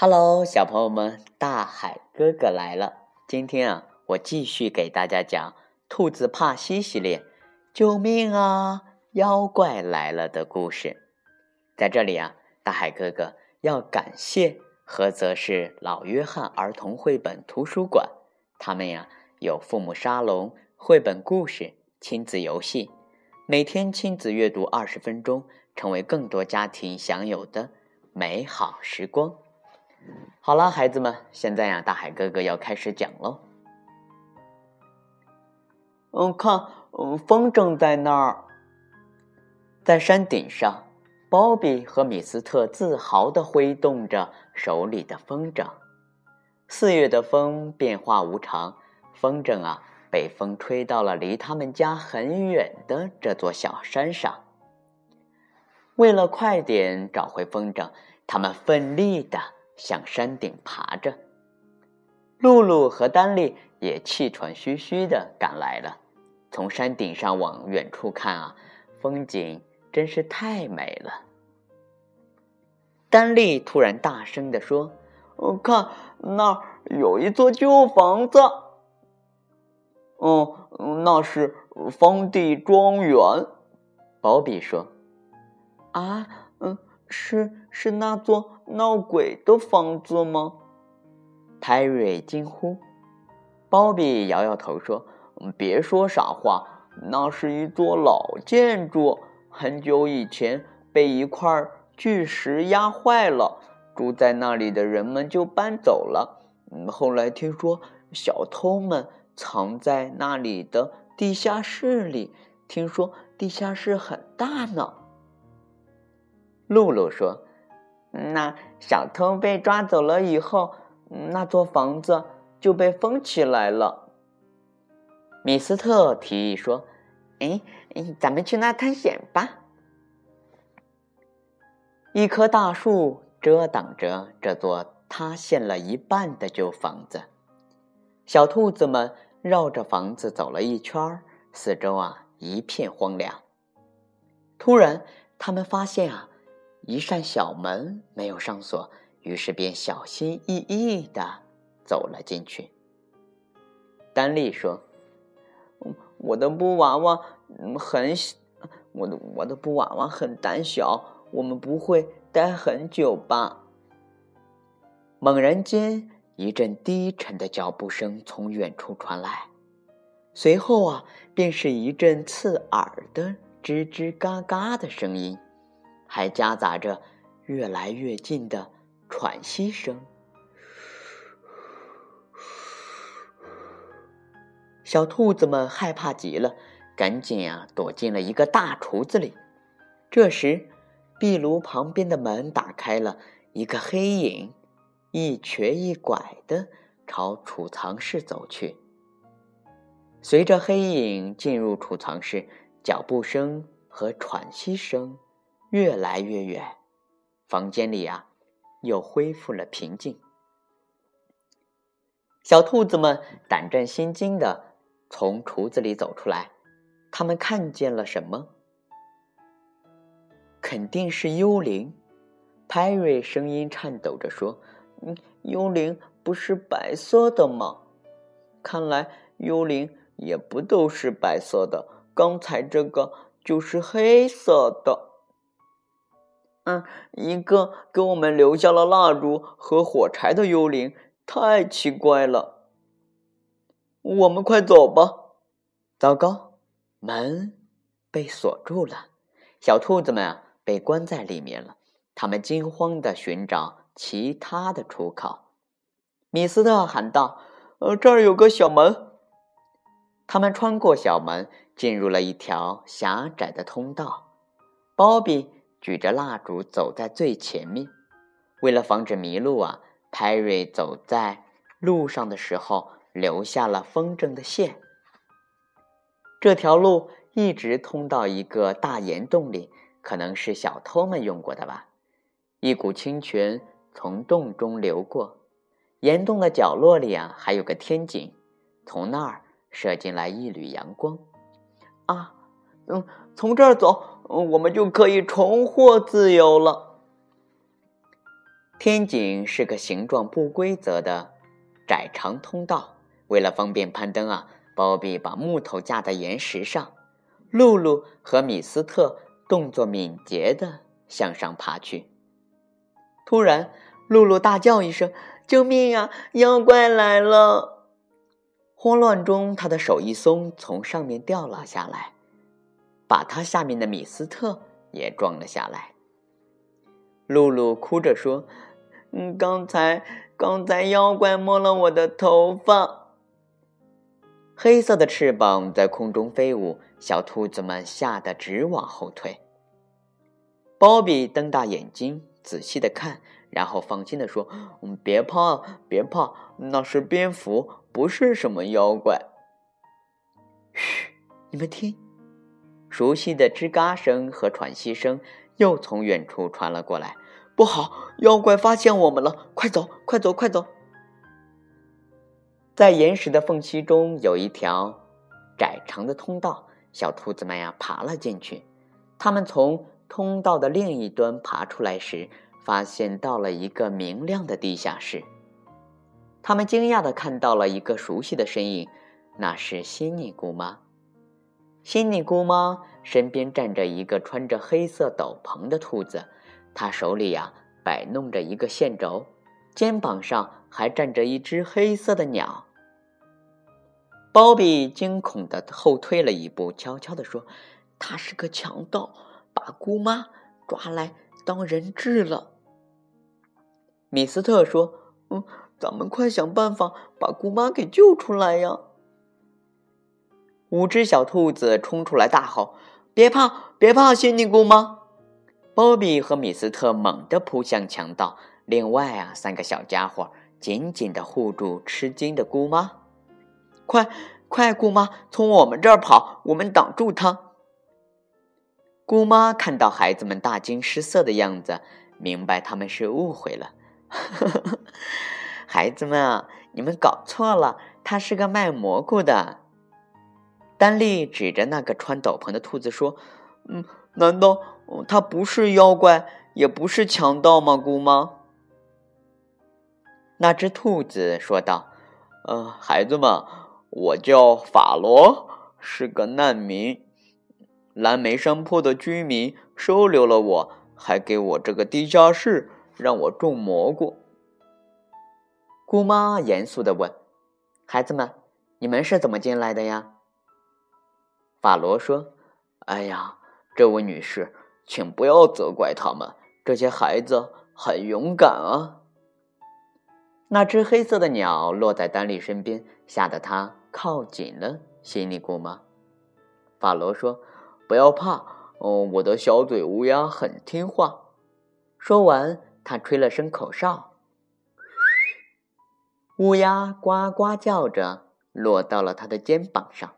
Hello，小朋友们，大海哥哥来了。今天啊，我继续给大家讲《兔子帕西》系列，救命啊！妖怪来了的故事。在这里啊，大海哥哥要感谢菏泽市老约翰儿童绘本图书馆，他们呀有父母沙龙、绘本故事、亲子游戏，每天亲子阅读二十分钟，成为更多家庭享有的美好时光。好了，孩子们，现在呀，大海哥哥要开始讲喽。嗯，看，嗯，风筝在那儿，在山顶上，鲍比和米斯特自豪地挥动着手里的风筝。四月的风变化无常，风筝啊，被风吹到了离他们家很远的这座小山上。为了快点找回风筝，他们奋力的。向山顶爬着，露露和丹利也气喘吁吁地赶来了。从山顶上往远处看啊，风景真是太美了。丹利突然大声地说：“我看那儿有一座旧房子。”“哦，那是方地庄园。”保比说。“啊，嗯。”是是那座闹鬼的房子吗？泰瑞惊呼。鲍比摇摇头说：“别说傻话，那是一座老建筑，很久以前被一块巨石压坏了，住在那里的人们就搬走了。嗯后来听说小偷们藏在那里的地下室里，听说地下室很大呢。”露露说：“那小偷被抓走了以后，那座房子就被封起来了。”米斯特提议说：“哎，咱们去那探险吧。”一棵大树遮挡着这座塌陷了一半的旧房子。小兔子们绕着房子走了一圈，四周啊一片荒凉。突然，他们发现啊。一扇小门没有上锁，于是便小心翼翼的走了进去。丹丽说：“我的布娃娃很，我的我的布娃娃很胆小，我们不会待很久吧？”猛然间，一阵低沉的脚步声从远处传来，随后啊，便是一阵刺耳的吱吱嘎嘎的声音。还夹杂着越来越近的喘息声，小兔子们害怕极了，赶紧啊躲进了一个大橱子里。这时，壁炉旁边的门打开了，一个黑影一瘸一拐的朝储藏室走去。随着黑影进入储藏室，脚步声和喘息声。越来越远，房间里啊，又恢复了平静。小兔子们胆战心惊的从橱子里走出来，他们看见了什么？肯定是幽灵。派瑞声音颤抖着说：“嗯，幽灵不是白色的吗？看来幽灵也不都是白色的。刚才这个就是黑色的。”嗯，一个给我们留下了蜡烛和火柴的幽灵，太奇怪了。我们快走吧！糟糕，门被锁住了，小兔子们啊被关在里面了。他们惊慌的寻找其他的出口。米斯特喊道：“呃，这儿有个小门。”他们穿过小门，进入了一条狭窄的通道。鲍比。举着蜡烛走在最前面，为了防止迷路啊，派瑞走在路上的时候留下了风筝的线。这条路一直通到一个大岩洞里，可能是小偷们用过的吧。一股清泉从洞中流过，岩洞的角落里啊还有个天井，从那儿射进来一缕阳光。啊，嗯，从这儿走。我们就可以重获自由了。天井是个形状不规则的窄长通道，为了方便攀登啊，包比把木头架在岩石上，露露和米斯特动作敏捷的向上爬去。突然，露露大叫一声：“救命啊！妖怪来了！”慌乱中，她的手一松，从上面掉了下来，把他下面的米斯特也撞了下来。露露哭着说。嗯，刚才刚才妖怪摸了我的头发，黑色的翅膀在空中飞舞，小兔子们吓得直往后退。鲍比瞪大眼睛仔细的看，然后放心的说：“嗯，别怕，别怕，那是蝙蝠，不是什么妖怪。”嘘，你们听，熟悉的吱嘎声和喘息声又从远处传了过来。不好！妖怪发现我们了！快走，快走，快走！在岩石的缝隙中有一条窄长的通道，小兔子们呀爬了进去。它们从通道的另一端爬出来时，发现到了一个明亮的地下室。他们惊讶的看到了一个熟悉的身影，那是仙女姑妈。仙妮姑妈身边站着一个穿着黑色斗篷的兔子。她手里呀摆弄着一个线轴，肩膀上还站着一只黑色的鸟。鲍比惊恐的后退了一步，悄悄地说：“他是个强盗，把姑妈抓来当人质了。”米斯特说：“嗯，咱们快想办法把姑妈给救出来呀！”五只小兔子冲出来大吼：“别怕，别怕，仙女姑妈！”鲍比和米斯特猛地扑向强盗，另外啊，三个小家伙紧紧地护住吃惊的姑妈。快，快，姑妈，从我们这儿跑，我们挡住他。姑妈看到孩子们大惊失色的样子，明白他们是误会了。孩子们啊，你们搞错了，他是个卖蘑菇的。丹利指着那个穿斗篷的兔子说：“嗯，难道？”他不是妖怪，也不是强盗吗？姑妈。那只兔子说道：“呃，孩子们，我叫法罗，是个难民。蓝莓山坡的居民收留了我，还给我这个地下室，让我种蘑菇。”姑妈严肃的问：“孩子们，你们是怎么进来的呀？”法罗说：“哎呀，这位女士。”请不要责怪他们，这些孩子很勇敢啊。那只黑色的鸟落在丹利身边，吓得他靠紧了心里姑妈。法罗说：“不要怕，哦，我的小嘴乌鸦很听话。”说完，他吹了声口哨，乌鸦呱呱叫着落到了他的肩膀上。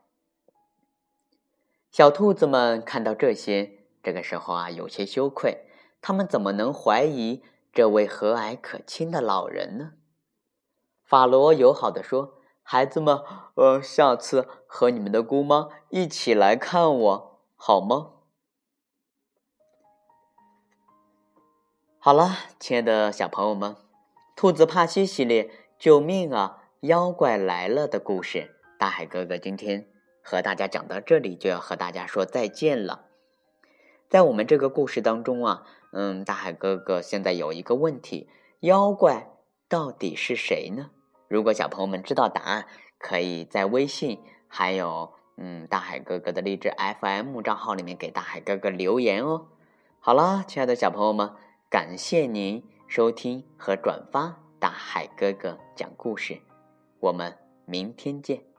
小兔子们看到这些。这个时候啊，有些羞愧，他们怎么能怀疑这位和蔼可亲的老人呢？法罗友好的说：“孩子们，呃，下次和你们的姑妈一起来看我，好吗？”好了，亲爱的小朋友们，《兔子帕西系列：救命啊，妖怪来了》的故事，大海哥哥今天和大家讲到这里，就要和大家说再见了。在我们这个故事当中啊，嗯，大海哥哥现在有一个问题：妖怪到底是谁呢？如果小朋友们知道答案，可以在微信还有嗯大海哥哥的励志 FM 账号里面给大海哥哥留言哦。好了，亲爱的小朋友们，感谢您收听和转发大海哥哥讲故事，我们明天见。